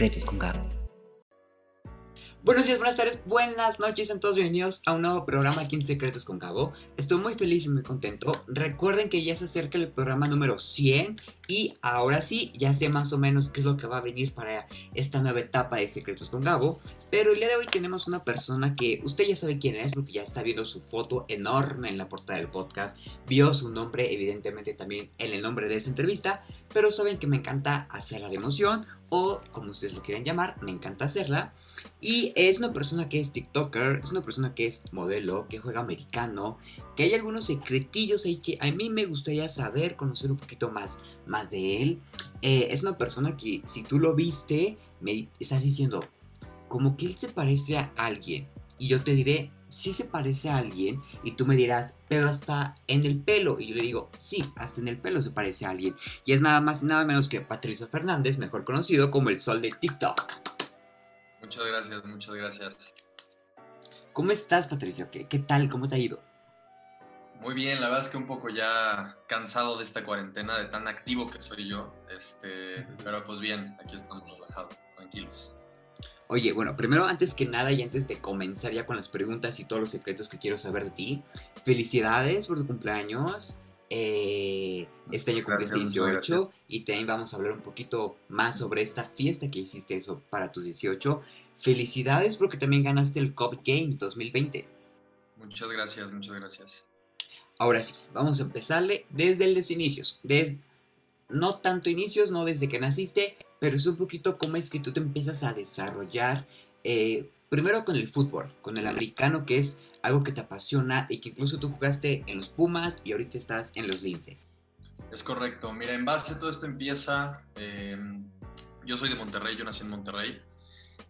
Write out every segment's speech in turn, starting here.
Secretos con Gabo. Buenos días, buenas tardes, buenas noches, sean todos bienvenidos a un nuevo programa aquí en Secretos con Gabo. Estoy muy feliz y muy contento. Recuerden que ya se acerca el programa número 100 y ahora sí, ya sé más o menos qué es lo que va a venir para esta nueva etapa de Secretos con Gabo. Pero el día de hoy tenemos una persona que usted ya sabe quién es porque ya está viendo su foto enorme en la portada del podcast. Vio su nombre evidentemente también en el nombre de esa entrevista. Pero saben que me encanta hacerla de emoción o como ustedes lo quieran llamar, me encanta hacerla. Y es una persona que es TikToker, es una persona que es modelo, que juega americano, que hay algunos secretillos ahí que a mí me gustaría saber, conocer un poquito más, más de él. Eh, es una persona que si tú lo viste, me estás diciendo, como que él se parece a alguien. Y yo te diré, sí se parece a alguien. Y tú me dirás, pero hasta en el pelo. Y yo le digo, sí, hasta en el pelo se parece a alguien. Y es nada más y nada menos que Patricio Fernández, mejor conocido como el sol de TikTok. Muchas gracias, muchas gracias. ¿Cómo estás, Patricio? ¿Qué, qué tal? ¿Cómo te ha ido? Muy bien, la verdad es que un poco ya cansado de esta cuarentena, de tan activo que soy yo. Este, pero pues bien, aquí estamos relajados, tranquilos. Oye, bueno, primero, antes que nada y antes de comenzar ya con las preguntas y todos los secretos que quiero saber de ti, felicidades por tu cumpleaños. Eh, este año cumpliste 18 y también vamos a hablar un poquito más sobre esta fiesta que hiciste eso para tus 18. Felicidades porque también ganaste el Cup Games 2020. Muchas gracias, muchas gracias. Ahora sí, vamos a empezarle desde los inicios. Desde, no tanto inicios, no desde que naciste, pero es un poquito cómo es que tú te empiezas a desarrollar, eh, primero con el fútbol, con el americano, que es algo que te apasiona y que incluso tú jugaste en los Pumas y ahorita estás en los Linces. Es correcto. Mira, en base a todo esto empieza, eh, yo soy de Monterrey, yo nací en Monterrey.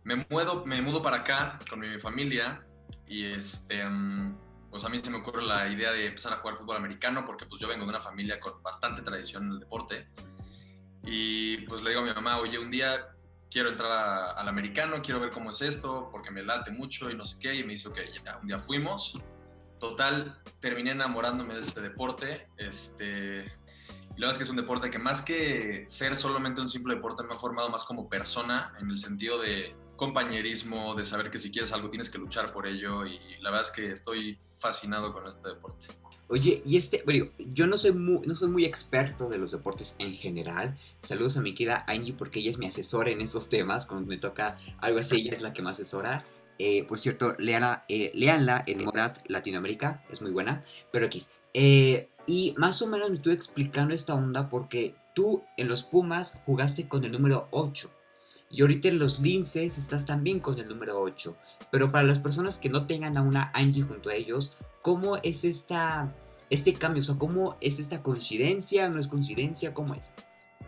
Me, mudo, me mudo para acá con mi familia y este, um, pues a mí se me ocurre la idea de empezar a jugar fútbol americano porque pues yo vengo de una familia con bastante tradición en el deporte. Y pues le digo a mi mamá, oye, un día quiero entrar al americano, quiero ver cómo es esto, porque me late mucho y no sé qué. Y me dice, ok, ya, un día fuimos. Total, terminé enamorándome de ese deporte. Este, y la verdad es que es un deporte que más que ser solamente un simple deporte, me ha formado más como persona, en el sentido de compañerismo, de saber que si quieres algo tienes que luchar por ello. Y la verdad es que estoy fascinado con este deporte. Oye, y este, bueno, yo no soy muy, no soy muy experto de los deportes en general. Saludos a mi querida Angie porque ella es mi asesora en esos temas. Cuando me toca algo así, ella es la que me asesora. Eh, por cierto, eh, leanla en Morat Latinoamérica, es muy buena. Pero aquí, eh, y más o menos me estuve explicando esta onda porque tú en los Pumas jugaste con el número 8. Y ahorita en los Linces estás también con el número 8. Pero para las personas que no tengan a una Angie junto a ellos, ¿cómo es esta, este cambio? O ¿cómo es esta coincidencia? ¿No es coincidencia? ¿Cómo es?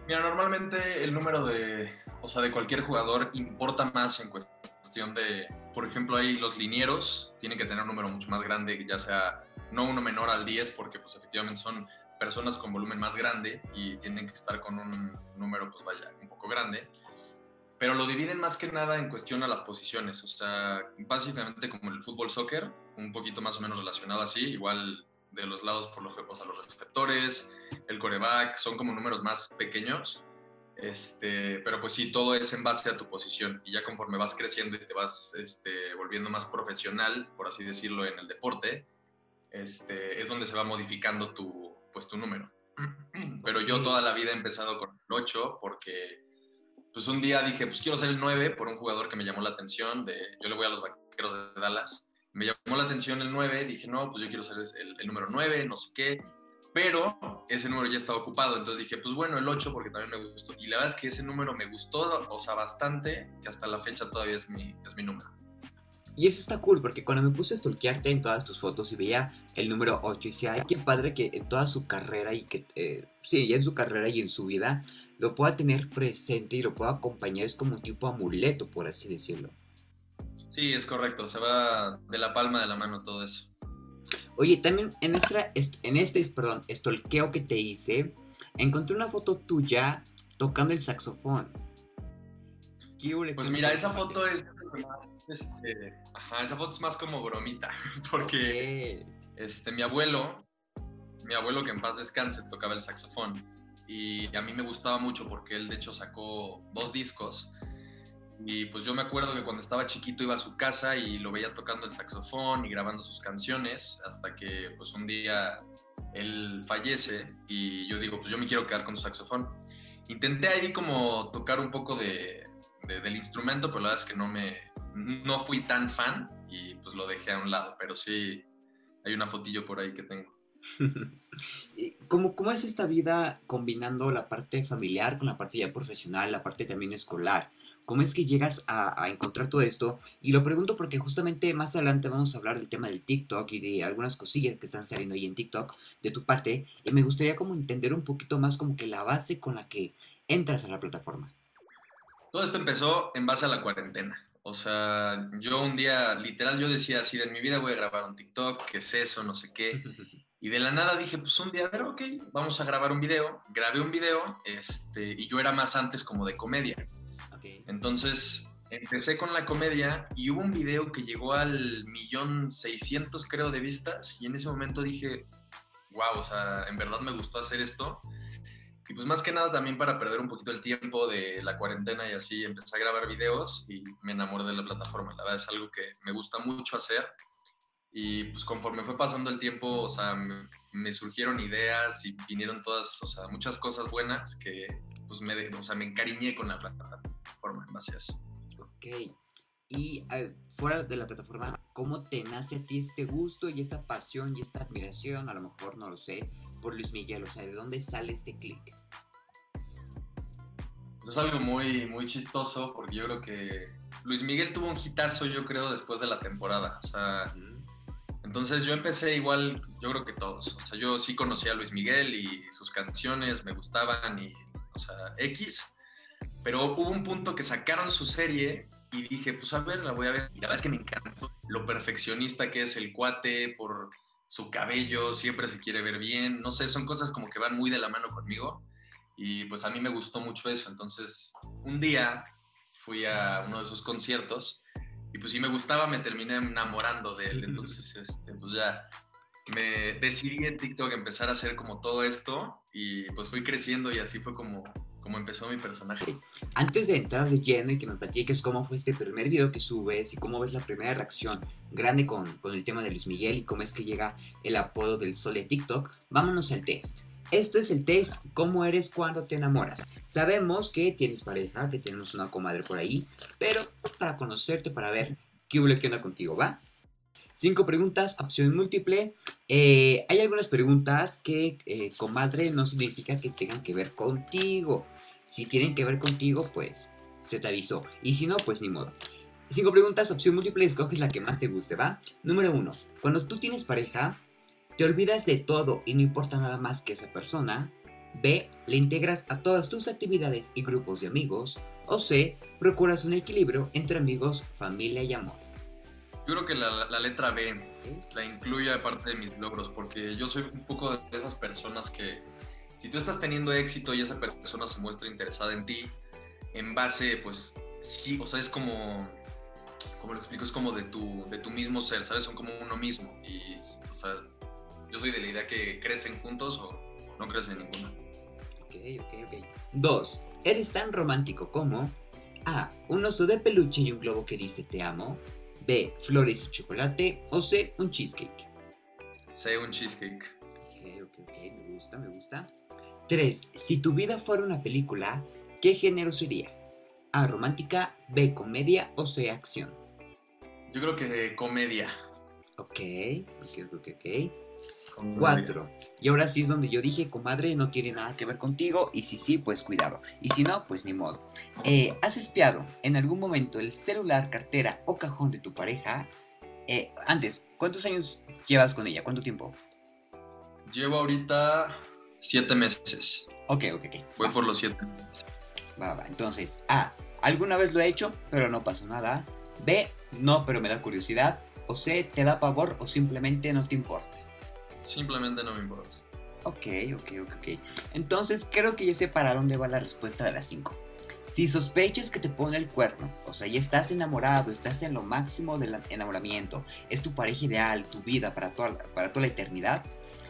Mira, normalmente el número de, o sea, de cualquier jugador importa más en cuestión de, por ejemplo, ahí los linieros tienen que tener un número mucho más grande, ya sea no uno menor al 10, porque pues efectivamente son personas con volumen más grande y tienen que estar con un número, pues vaya, un poco grande pero lo dividen más que nada en cuestión a las posiciones, o sea, básicamente como el fútbol soccer, un poquito más o menos relacionado así, igual de los lados por los, o sea, los receptores, el coreback, son como números más pequeños, este, pero pues sí, todo es en base a tu posición y ya conforme vas creciendo y te vas este, volviendo más profesional, por así decirlo, en el deporte, este, es donde se va modificando tu, pues, tu número. Pero yo toda la vida he empezado con el 8 porque pues un día dije, pues quiero ser el 9 por un jugador que me llamó la atención, de, yo le voy a los vaqueros de Dallas, me llamó la atención el 9, dije, no, pues yo quiero ser el, el número 9, no sé qué, pero ese número ya estaba ocupado, entonces dije, pues bueno, el 8 porque también me gustó, y la verdad es que ese número me gustó, o sea, bastante, que hasta la fecha todavía es mi, es mi número. Y eso está cool, porque cuando me puse a stalkearte en todas tus fotos y veía el número 8, y decía, ay, qué padre que en toda su carrera y que, eh, sí, ya en su carrera y en su vida, lo pueda tener presente y lo pueda acompañar, es como un tipo amuleto, por así decirlo. Sí, es correcto, se va de la palma de la mano todo eso. Oye, también en, nuestra, en este, perdón, estolqueo que te hice, encontré una foto tuya tocando el saxofón. Pues mira, esa foto es, este, ajá, esa foto es más como bromita, porque este, mi abuelo, mi abuelo que en paz descanse, tocaba el saxofón y a mí me gustaba mucho porque él de hecho sacó dos discos Y pues yo me acuerdo que cuando estaba chiquito iba a su casa y lo veía tocando el saxofón y grabando sus canciones hasta que pues un día él fallece y yo digo, pues yo me quiero quedar con su saxofón. Intenté ahí como tocar un poco de, del instrumento, pero la verdad es que no me no fui tan fan y pues lo dejé a un lado, pero sí hay una fotillo por ahí que tengo. ¿Cómo, ¿Cómo es esta vida combinando la parte familiar con la parte ya profesional, la parte también escolar? ¿Cómo es que llegas a, encontrar todo esto? Y lo pregunto porque justamente más adelante vamos a hablar del tema del TikTok y de algunas cosillas que están saliendo ahí en TikTok de tu parte. Y me gustaría como entender un poquito más como que la base con la que entras a la plataforma. Todo esto empezó en base a la cuarentena. O sea, yo un día, literal, yo decía así, de mi vida voy a grabar un TikTok, ¿qué es eso? No sé qué. Y de la nada dije, pues un día, a ver, ok, vamos a grabar un video. Grabé un video, este, y yo era más antes como de comedia. Entonces, empecé con la comedia y hubo un video que llegó al millón seiscientos, creo, de vistas. Y en ese momento dije, wow, o sea, en verdad me gustó hacer esto. Y pues más que nada también para perder un poquito el tiempo de la cuarentena y así empecé a grabar videos y me enamoré de la plataforma. La verdad es algo que me gusta mucho hacer y pues conforme fue pasando el tiempo, o sea, me, surgieron ideas y vinieron todas, o sea, muchas cosas buenas que pues me, o sea, me encariñé con la plataforma en base a eso. Ok. Y fuera de la plataforma, ¿cómo te nace a ti este gusto y esta pasión y esta admiración, a lo mejor no lo sé, por Luis Miguel? O sea, ¿de dónde sale este click? Es algo muy, muy chistoso porque yo creo que Luis Miguel tuvo un hitazo, yo creo, después de la temporada. O sea, entonces yo empecé igual, yo creo que todos. O sea, yo sí conocía a Luis Miguel y sus canciones me gustaban y, o sea, X. Pero hubo un punto que sacaron su serie y dije, pues a ver, la voy a ver. Y la verdad es que me encantó lo perfeccionista que es el cuate por su cabello, siempre se quiere ver bien. No sé, son cosas como que van muy de la mano conmigo. Y pues a mí me gustó mucho eso. Entonces, un día fui a uno de sus conciertos y pues si me gustaba, me terminé enamorando de él. Entonces, este, pues ya me decidí en TikTok empezar a hacer como todo esto y pues fui creciendo y así fue como, como empezó mi personaje. Antes de entrar de lleno y que me platiques cómo fue este primer video que subes y cómo ves la primera reacción grande con, con el tema de Luis Miguel y cómo es que llega el apodo del sol de TikTok, vámonos al test. Esto es el test, cómo eres cuando te enamoras. Sabemos que tienes pareja, que tenemos una comadre por ahí, pero para conocerte, para ver qué hubo que onda contigo, ¿va? Cinco preguntas, opción múltiple. Eh, hay algunas preguntas que eh, comadre no significa que tengan que ver contigo. Si tienen que ver contigo, pues se te avisó. Y si no, pues ni modo. Cinco preguntas, opción múltiple, escoges la que más te guste, ¿va? Número uno, cuando tú tienes pareja, te olvidas de todo y no importa nada más que esa persona. B. Le integras a todas tus actividades y grupos de amigos. O C. Procuras un equilibrio entre amigos, familia y amor. Yo creo que la, letra B la incluye aparte de mis logros, porque yo soy un poco de esas personas que si tú estás teniendo éxito y esa persona se muestra interesada en ti, en base, pues sí, o sea, es como, como lo explico, es como de tu, de tu mismo ser, ¿sabes? Son como uno mismo. Y, o sea, yo soy de la idea que crecen juntos o no crecen ninguno. Ok, ok, ok. Dos, eres tan romántico como A. Un oso de peluche y un globo que dice te amo. B. Flores y chocolate. O C. Un cheesecake. C. Un cheesecake. Ok, ok, ok. Me gusta, me gusta. Tres, si tu vida fuera una película, ¿qué género sería? A. Romántica. B. Comedia. O C. Acción. Yo creo que de comedia. Ok, ok, ok, ok. Cuatro. Y ahora sí es donde yo dije, comadre, no tiene nada que ver contigo. Y si sí, pues cuidado. Y si no, pues ni modo. Eh, ¿Has espiado en algún momento el celular, cartera o cajón de tu pareja? Eh, antes, ¿cuántos años llevas con ella? ¿Cuánto tiempo? Llevo ahorita siete meses. Ok, ok, ok. Voy por los siete. Va, va. Entonces, A. Alguna vez lo he hecho, pero no pasó nada. B. No, pero me da curiosidad. O C. Te da pavor o simplemente no te importa. Simplemente no me importa. Ok, ok, ok, ok. Entonces creo que ya sé para dónde va la respuesta de las 5. Si sospechas que te pone el cuerno, o sea, ya estás enamorado, estás en lo máximo del enamoramiento, es tu pareja ideal, tu vida para toda, para toda la eternidad,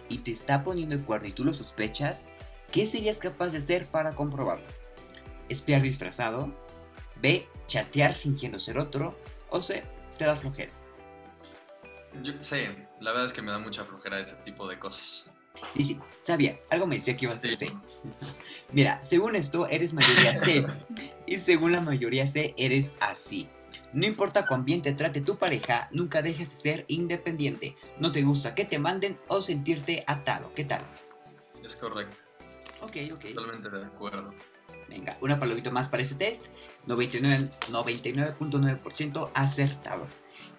y te está poniendo el cuerno y tú lo sospechas, ¿qué serías capaz de hacer para comprobarlo? ¿Espiar disfrazado? B. Chatear fingiendo ser otro. O C. Te da flojera. Yo sé, la verdad es que me da mucha flojera ese tipo de cosas. Sí, sí, sabía. Algo me decía que iba a ser C. Mira, según esto, eres mayoría C. y según la mayoría C, eres así. No importa cuán bien te trate tu pareja, nunca dejes de ser independiente. No te gusta que te manden o sentirte atado. ¿Qué tal? Es correcto. Ok, ok. Totalmente de acuerdo. Venga, una palomita más para ese test. 99.9% acertado.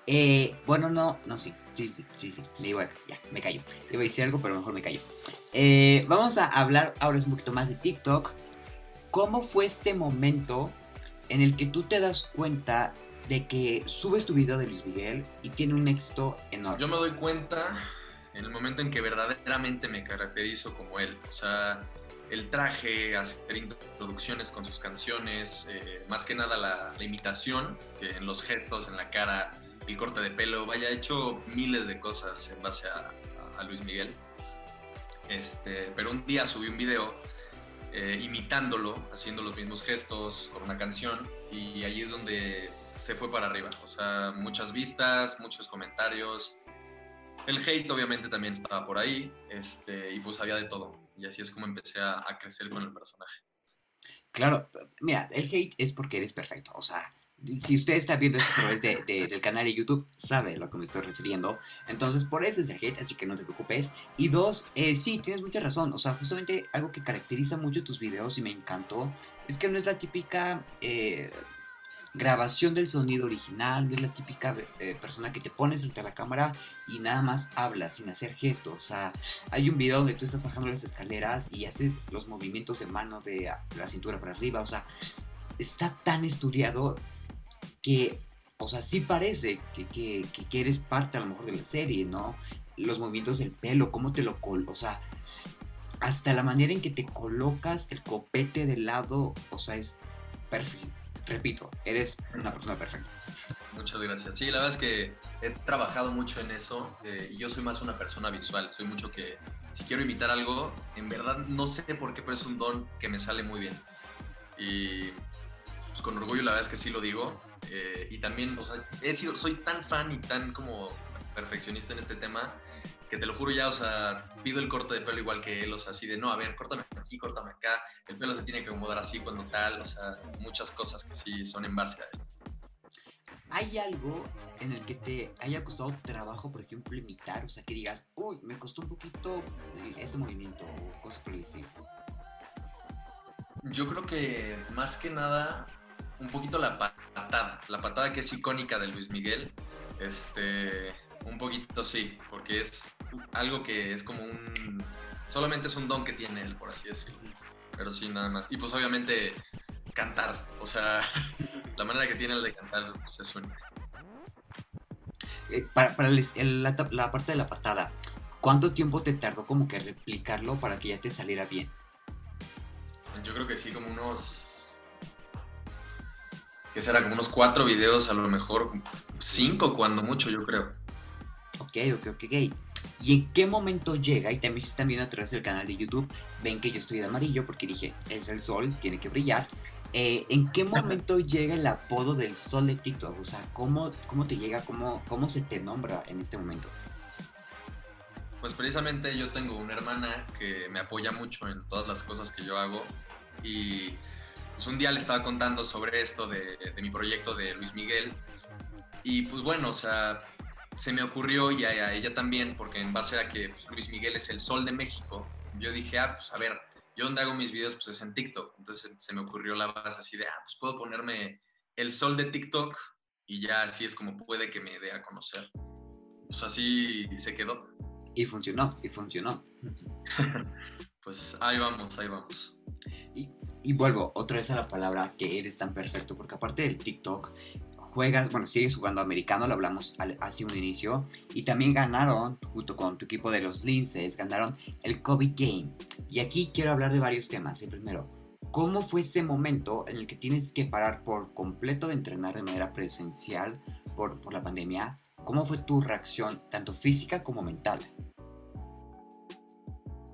Eh, bueno, no, no, sí, sí, sí, sí, sí, me igual, ya, me callo. Iba a decir algo, pero mejor me callo. Eh, vamos a hablar ahora un poquito más de TikTok. ¿Cómo fue este momento en el que tú te das cuenta de que subes tu video de Luis Miguel y tiene un éxito enorme? Yo me doy cuenta en el momento en que verdaderamente me caracterizo como él. O sea, el traje, hacer introducciones con sus canciones, eh, más que nada la, imitación, en los gestos, en la cara, el corte de pelo, vaya, he hecho miles de cosas en base a, a Luis Miguel. Este, pero un día subí un video eh, imitándolo, haciendo los mismos gestos con una canción y ahí es donde se fue para arriba. O sea, muchas vistas, muchos comentarios. El hate obviamente también estaba por ahí este, y pues había de todo. Y así es como empecé a, a crecer con el personaje. Claro, mira, el hate es porque eres perfecto. O sea, si usted está viendo esto a través de, de, del canal de YouTube, sabe a lo que me estoy refiriendo. Entonces, por eso es el hate, así que no te preocupes. Y dos, eh, sí, tienes mucha razón. O sea, justamente algo que caracteriza mucho tus videos y me encantó es que no es la típica eh, grabación del sonido original, no es la típica eh, persona que te pones frente a la cámara y nada más hablas sin hacer gestos. O sea, hay un video donde tú estás bajando las escaleras y haces los movimientos de mano de la cintura para arriba. O sea, está tan estudiado que, o sea, sí parece que, que, que, eres parte a lo mejor de la serie, ¿no? Los movimientos del pelo, cómo te lo col... O sea, hasta la manera en que te colocas el copete de lado, o sea, es perfecto. Repito, eres una persona perfecta. Muchas gracias. Sí, la verdad es que he trabajado mucho en eso eh, y yo soy más una persona visual. Soy mucho que si quiero imitar algo, en verdad no sé por qué, pero es un don que me sale muy bien. Y pues, con orgullo la verdad es que sí lo digo. Eh, y también, o sea, he sido, soy tan fan y tan como perfeccionista en este tema que te lo juro ya, o sea, pido el corte de pelo igual que él, o sea, así de, no, a ver, córtame aquí, córtame acá, el pelo se tiene que acomodar así cuando tal, o sea, muchas cosas que sí son en base a él. ¿Hay algo en el que te haya costado trabajo, por ejemplo, imitar? O sea, que digas, uy, me costó un poquito este movimiento o cosas por el estilo. Yo creo que más que nada un poquito la patada, la patada que es icónica de Luis Miguel. Este, un poquito sí, porque es algo que es como un. Solamente es un don que tiene él, por así decirlo. Pero sí, nada más. Y pues obviamente cantar, o sea, la manera que tiene el de cantar pues, es única. Eh, para, para el, el, la, la parte de la patada, ¿cuánto tiempo te tardó como que replicarlo para que ya te saliera bien? Yo creo que sí, como unos que será como unos cuatro videos, a lo mejor cinco cuando mucho, yo creo. Ok, ok, ok. ¿Y en qué momento llega? Y también si están viendo a través del canal de YouTube, ven que yo estoy de amarillo porque dije, es el sol, tiene que brillar. Eh, ¿En qué momento llega el apodo del sol de TikTok? O sea, ¿cómo, cómo te llega? Cómo, ¿Cómo se te nombra en este momento? Pues precisamente yo tengo una hermana que me apoya mucho en todas las cosas que yo hago y pues un día le estaba contando sobre esto de, de, mi proyecto de Luis Miguel y pues bueno, o sea, se me ocurrió y a, a ella también, porque en base a que pues, Luis Miguel es el sol de México, yo dije, ah, pues a ver, yo donde hago mis videos pues es en TikTok, entonces se me ocurrió la base así de, ah, pues puedo ponerme el sol de TikTok y ya así es como puede que me dé a conocer. Pues así se quedó. Y funcionó, y funcionó. pues ahí vamos, ahí vamos. Y, vuelvo otra vez a la palabra que eres tan perfecto, porque aparte del TikTok, juegas, bueno, sigues jugando americano, lo hablamos hace un inicio, y también ganaron, junto con tu equipo de los Linces, ganaron el COVID Game. Y aquí quiero hablar de varios temas. El primero, ¿cómo fue ese momento en el que tienes que parar por completo de entrenar de manera presencial por, por la pandemia? ¿Cómo fue tu reacción, tanto física como mental?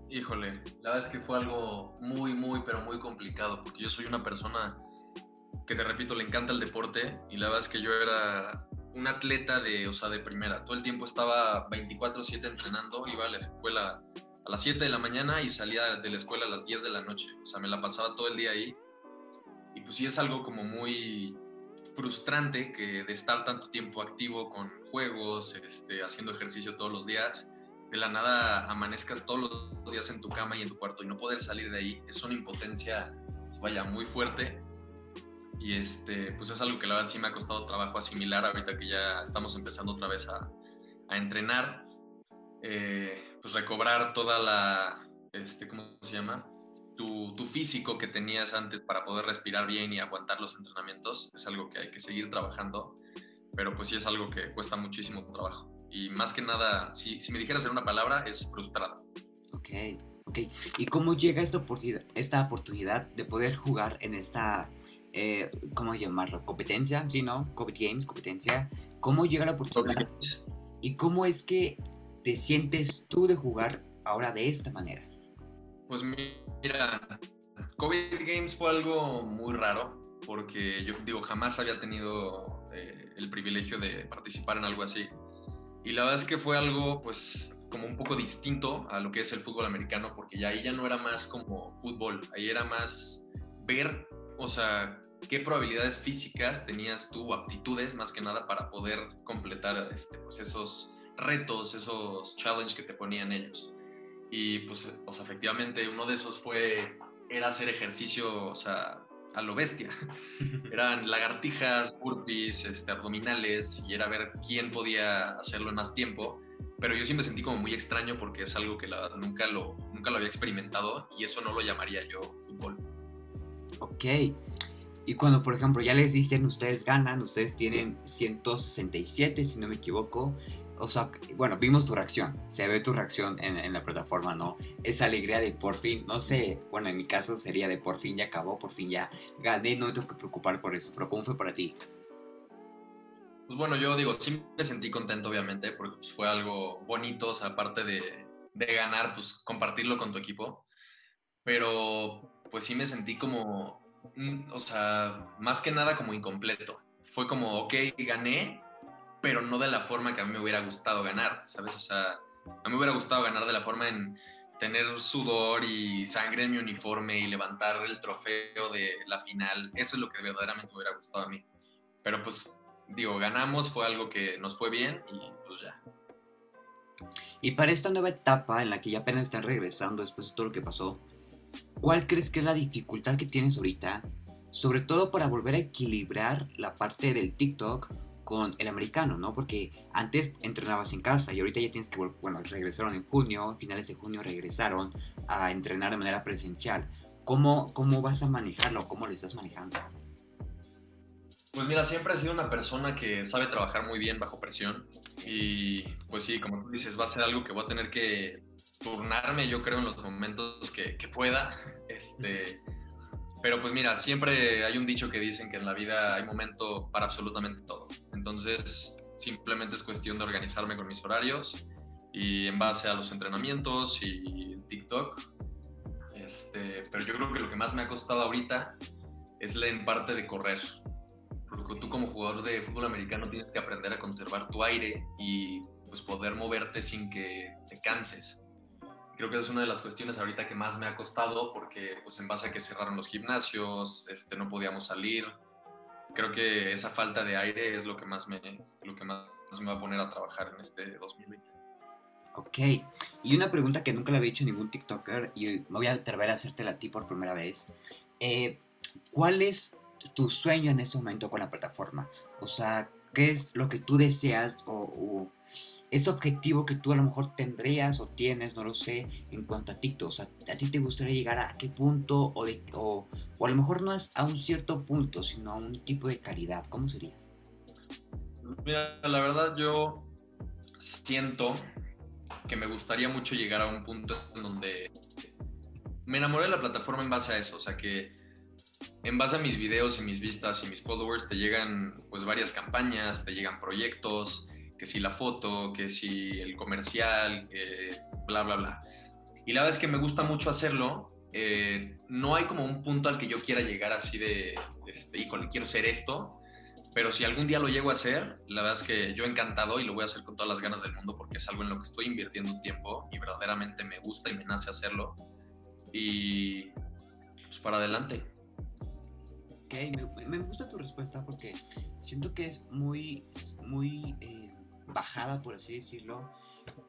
Híjole, la verdad es que fue algo muy, muy, pero muy complicado, porque yo soy una persona que te repito, le encanta el deporte y la verdad es que yo era un atleta de, o sea, de primera. Todo el tiempo estaba 24/7 entrenando, iba a la escuela a las 7 de la mañana y salía de la escuela a las 10 de la noche. O sea, me la pasaba todo el día ahí. Y pues sí es algo como muy frustrante que de estar tanto tiempo activo con juegos, este, haciendo ejercicio todos los días, de la nada amanezcas todos los días en tu cama y en tu cuarto y no poder salir de ahí. Es una impotencia, vaya, muy fuerte. Y este, pues es algo que la verdad sí me ha costado trabajo asimilar ahorita que ya estamos empezando otra vez a, a entrenar. Eh, pues recobrar toda la, este, ¿cómo se llama? Tu, tu, físico que tenías antes para poder respirar bien y aguantar los entrenamientos es algo que hay que seguir trabajando, pero pues sí es algo que cuesta muchísimo trabajo. Y más que nada, si, si me dijeras en una palabra, es frustrado. Ok, ok. ¿Y cómo llega esta oportunidad, esta oportunidad de poder jugar en esta, eh, ¿cómo llamarlo? ¿Competencia? Sí, ¿no? COVID Games, competencia. ¿Cómo llega la oportunidad? ¿Y cómo es que te sientes tú de jugar ahora de esta manera? Pues mira, COVID Games fue algo muy raro porque yo digo, jamás había tenido eh, el privilegio de participar en algo así. Y la verdad es que fue algo pues como un poco distinto a lo que es el fútbol americano porque ya ahí ya no era más como fútbol, ahí era más ver, o sea, qué probabilidades físicas tenías tú, aptitudes más que nada para poder completar este, pues esos retos, esos challenges que te ponían ellos. Y pues, efectivamente uno de esos fue, era hacer ejercicio, o sea, a lo bestia. Eran lagartijas, burpees, este, abdominales, y era ver quién podía hacerlo en más tiempo. Pero yo sí me sentí como muy extraño porque es algo que la, nunca, lo, nunca lo había experimentado y eso no lo llamaría yo fútbol. Ok. Y cuando, por ejemplo, ya les dicen, ustedes ganan, ustedes tienen 167, si no me equivoco, o sea, bueno, vimos tu reacción, se ve tu reacción en, la plataforma, ¿no? Esa alegría de por fin, no sé, bueno, en mi caso sería de por fin ya acabó, por fin ya gané, no me tengo que preocupar por eso, pero ¿cómo fue para ti? Pues bueno, yo digo, sí me sentí contento, obviamente, porque pues, fue algo bonito, o sea, aparte de, de ganar, pues compartirlo con tu equipo, pero pues sí me sentí como, mm, o sea, más que nada como incompleto. Fue como, ok, gané, pero no de la forma que a mí me hubiera gustado ganar, ¿sabes? O sea, a mí me hubiera gustado ganar de la forma en tener sudor y sangre en mi uniforme y levantar el trofeo de la final. Eso es lo que verdaderamente me hubiera gustado a mí. Pero pues, digo, ganamos, fue algo que nos fue bien y pues ya. Y para esta nueva etapa en la que ya apenas están regresando después de todo lo que pasó, ¿cuál crees que es la dificultad que tienes ahorita? Sobre todo para volver a equilibrar la parte del TikTok con el americano, ¿no? Porque antes entrenabas en casa y ahorita ya tienes que, bueno, regresaron en junio, finales de junio regresaron a entrenar de manera presencial. ¿Cómo, cómo vas a manejarlo? ¿Cómo lo estás manejando? Pues mira, siempre he sido una persona que sabe trabajar muy bien bajo presión y pues sí, como tú dices, va a ser algo que voy a tener que turnarme, yo creo, en los momentos que, que pueda. Este, pero pues mira, siempre hay un dicho que dicen que en la vida hay momento para absolutamente todo. Entonces, simplemente es cuestión de organizarme con mis horarios y en base a los entrenamientos y TikTok. Este, pero yo creo que lo que más me ha costado ahorita es la en parte de correr. Porque tú como jugador de fútbol americano tienes que aprender a conservar tu aire y pues poder moverte sin que te canses creo que es una de las cuestiones ahorita que más me ha costado porque pues en base a que cerraron los gimnasios, este, no podíamos salir. Creo que esa falta de aire es lo que más me, lo que más me va a poner a trabajar en este 2020. Ok, y una pregunta que nunca le había hecho ningún TikToker y me voy a atrever a hacértela a ti por primera vez. Eh, ¿Cuál es tu sueño en este momento con la plataforma? O sea, ¿qué es lo que tú deseas o ese objetivo que tú a lo mejor tendrías o tienes, no lo sé, en cuanto a TikTok. O sea, a ti te gustaría llegar a qué punto o, o, o, a lo mejor no es a un cierto punto, sino a un tipo de calidad. ¿Cómo sería? Mira, la verdad yo siento que me gustaría mucho llegar a un punto en donde me enamoré de la plataforma en base a eso, o sea que en base a mis videos y mis vistas y mis followers te llegan pues varias campañas, te llegan proyectos, que si la foto, que si el comercial, bla, bla, bla. Y la verdad es que me gusta mucho hacerlo eh, no hay como un punto al que yo quiera llegar así de, este, híjole, quiero ser esto, pero si algún día lo llego a hacer, la verdad es que yo encantado y lo voy a hacer con todas las ganas del mundo porque es algo en lo que estoy invirtiendo tiempo y verdaderamente me gusta y me nace hacerlo. Y pues para adelante. Ok, me, gusta tu respuesta porque siento que es muy, muy eh, bajada, por así decirlo,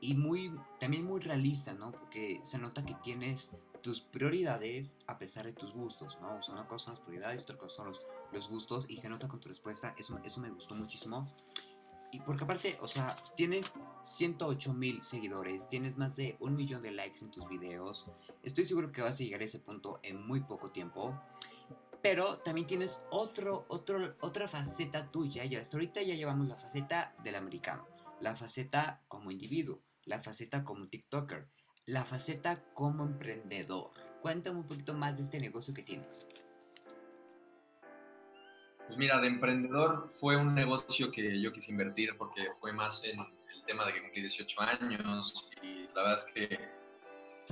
y muy, también muy realista, ¿no? Porque se nota que tienes tus prioridades a pesar de tus gustos, ¿no? O sea, una cosa son las prioridades, otra cosa son los, los gustos y se nota con tu respuesta, eso, eso me gustó muchísimo. Y porque aparte, o sea, tienes 108 mil seguidores, tienes más de un millón de likes en tus videos, estoy seguro que vas a llegar a ese punto en muy poco tiempo. Pero también tienes otro, otro, otra faceta tuya, y hasta ahorita ya llevamos la faceta del americano, la faceta como individuo, la faceta como TikToker, la faceta como emprendedor. Cuéntame un poquito más de este negocio que tienes. Pues mira, de emprendedor fue un negocio que yo quise invertir porque fue más en el tema de que cumplí 18 años y la verdad es que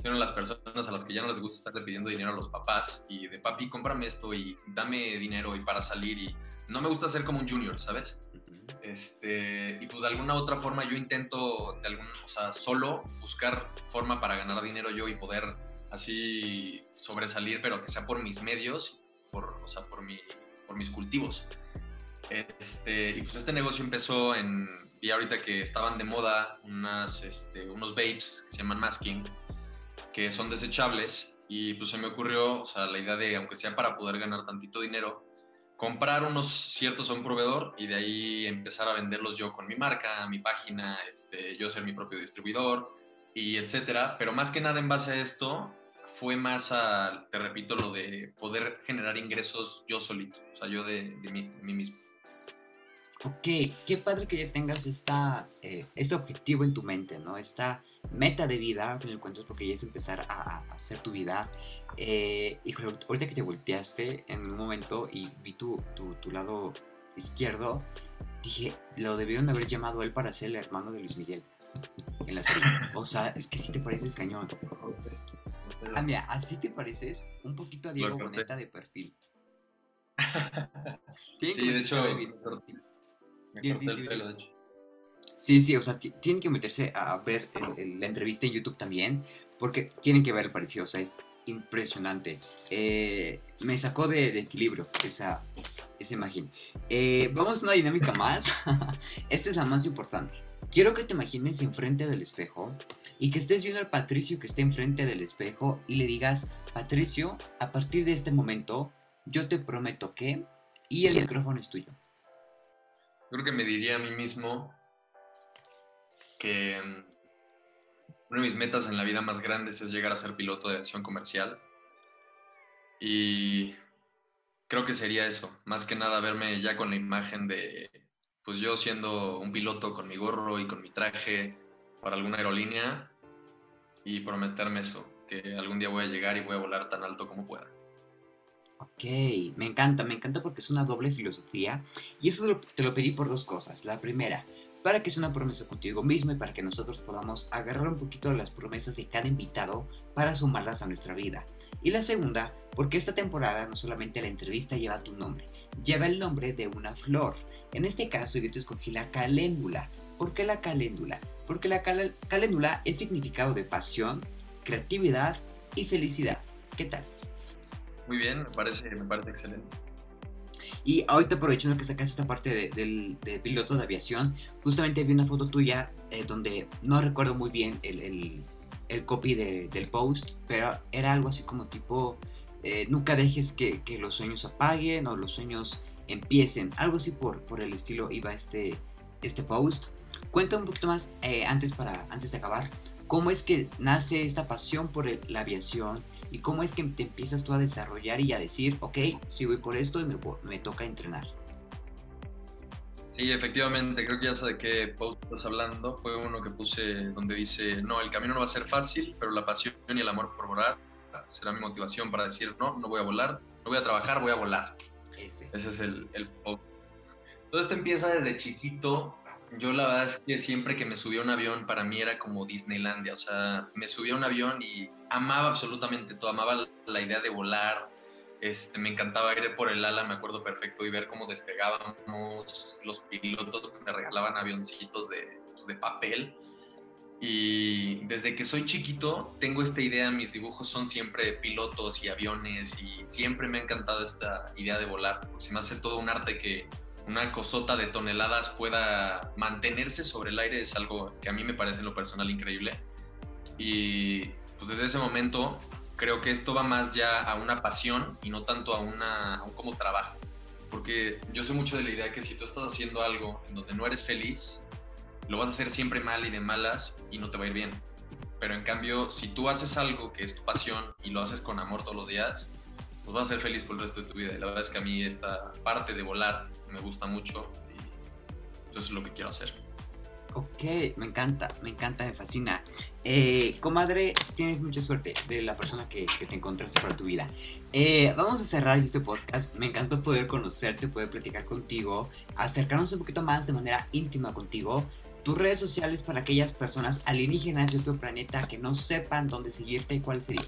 son las personas a las que ya no les gusta estarle pidiendo dinero a los papás y de papi, cómprame esto y dame dinero y para salir y no me gusta ser como un junior, ¿sabes? Este, y pues de alguna otra forma yo intento, de algún, o sea, solo buscar forma para ganar dinero yo y poder así sobresalir, pero que sea por mis medios, por, o sea, por mi por mis cultivos. Este, y pues este negocio empezó en, y ahorita que estaban de moda unas, este, unos vapes que se llaman masking, que son desechables, y pues se me ocurrió, o la idea de, aunque sea para poder ganar tantito dinero, comprar unos ciertos a un proveedor y de ahí empezar a venderlos yo con mi marca, mi página, este, yo ser mi propio distribuidor y etcétera. Pero más que nada en base a esto, fue más a, te repito, lo de poder generar ingresos yo solito, o sea, yo de, mí, mismo. Ok, qué padre que ya tengas esta, eh, este objetivo en tu mente, ¿no? Esta meta de vida, en el cuento, porque ya es empezar a, hacer tu vida. Eh, y ahorita que te volteaste en un momento y vi tu, tu, tu lado izquierdo, dije, lo debieron haber llamado él para ser el hermano de Luis Miguel en la serie. O sea, es que si te pareces cañón. Ah, mira, así te pareces un poquito a Diego Boneta de perfil. sí, de hecho, Sí, sí, o sea, tienen que meterse a ver la entrevista en YouTube también, porque tienen que ver el parecido, o sea, es impresionante. Eh, me sacó de, equilibrio esa, esa imagen. Eh, vamos a una dinámica más. Esta es la más importante. Quiero que te imagines enfrente del espejo y que estés viendo al Patricio que está enfrente del espejo y le digas, Patricio, a partir de este momento, yo te prometo que... Y el micrófono es tuyo. Creo que me diría a mí mismo que mm, una de mis metas en la vida más grandes es llegar a ser piloto de acción comercial. Y creo que sería eso, más que nada verme ya con la imagen de, pues yo siendo un piloto con mi gorro y con mi traje, para alguna aerolínea y prometerme eso, que algún día voy a llegar y voy a volar tan alto como pueda. Ok, me encanta, me encanta porque es una doble filosofía y eso te lo pedí por dos cosas. La primera, para que sea una promesa contigo mismo y para que nosotros podamos agarrar un poquito de las promesas de cada invitado para sumarlas a nuestra vida. Y la segunda, porque esta temporada no solamente la entrevista lleva tu nombre, lleva el nombre de una flor. En este caso yo te escogí la caléndula. ¿Por qué la caléndula? porque la caléndula es significado de pasión, creatividad y felicidad. ¿Qué tal? Muy bien, me parece, me parece excelente. Y ahorita aprovechando que sacaste esta parte del piloto de aviación, justamente vi una foto tuya eh, donde no recuerdo muy bien el, copy del post, pero era algo así como tipo, eh, nunca dejes que, los sueños apaguen o los sueños empiecen, algo así por, por el estilo iba este, este post. Cuenta un poquito más eh, antes, para, antes de acabar, cómo es que nace esta pasión por la aviación y cómo es que te empiezas tú a desarrollar y a decir, ok, si voy por esto y me, toca entrenar. Sí, efectivamente, creo que ya sé de qué post estás hablando. Fue uno que puse donde dice, no, el camino no va a ser fácil, pero la pasión y el amor por volar será mi motivación para decir, no, no voy a volar, no voy a trabajar, voy a volar. Ese, Ese es el, el post. Todo esto empieza desde chiquito Yo la verdad es que siempre que me subía un avión para mí era como Disneylandia, o sea, me subía un avión y amaba absolutamente todo, amaba la idea de volar, este, me encantaba ir por el ala, me acuerdo perfecto, y ver cómo despegábamos, los pilotos me regalaban avioncitos de, pues, de papel. Y desde que soy chiquito tengo esta idea, mis dibujos son siempre pilotos y aviones y siempre me ha encantado esta idea de volar. Se me hace todo un arte que una cosota de toneladas pueda mantenerse sobre el aire es algo que a mí me parece en lo personal increíble. Y pues desde ese momento creo que esto va más ya a una pasión y no tanto a, una, un como trabajo. Porque yo soy mucho de la idea que si tú estás haciendo algo en donde no eres feliz, lo vas a hacer siempre mal y de malas y no te va a ir bien. Pero en cambio, si tú haces algo que es tu pasión y lo haces con amor todos los días, pues vas a ser feliz por el resto de tu vida. Y la verdad es que a mí esta parte de volar me gusta mucho y eso es lo que quiero hacer. Ok, me encanta, me encanta, me fascina. Eh, comadre, tienes mucha suerte de la persona que, te encontraste para tu vida. Eh, vamos a cerrar este podcast. Me encantó poder conocerte, poder platicar contigo, acercarnos un poquito más de manera íntima contigo. Tus redes sociales para aquellas personas alienígenas de otro planeta que no sepan dónde seguirte y cuál sería.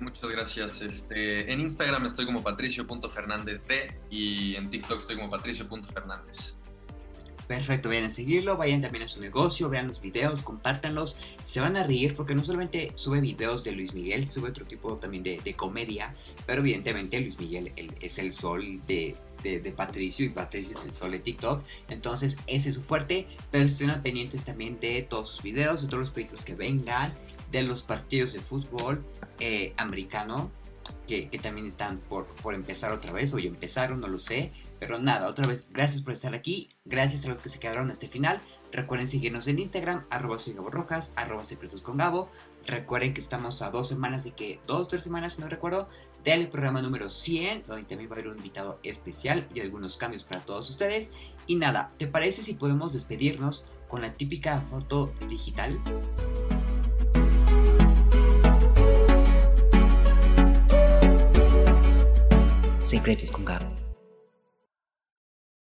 Muchas gracias. Este, en Instagram estoy como patricio.fernández y en TikTok estoy como patricio.fernández. Perfecto, vayan a seguirlo, vayan también a su negocio, vean los videos, compártanlos, se van a reír porque no solamente sube videos de Luis Miguel, sube otro tipo también de, comedia, pero evidentemente Luis Miguel es el sol de, de, Patricio y Patricio es el sol de TikTok. Entonces ese es su fuerte, pero estén pendientes también de todos sus videos, de todos los proyectos que vengan, de los partidos de fútbol eh, americano que, también están por, por empezar otra vez, o ya empezaron, no lo sé. Pero nada, otra vez, gracias por estar aquí, gracias a los que se quedaron hasta el final. Recuerden seguirnos en Instagram, arroba soy Gabo arroba secretos con Gabo. Recuerden que estamos a dos semanas de que, dos, tres semanas si no recuerdo, del programa número 100, donde también va a haber un invitado especial y algunos cambios para todos ustedes. Y nada, ¿te parece si podemos despedirnos con la típica foto digital? Secretos con Gabo.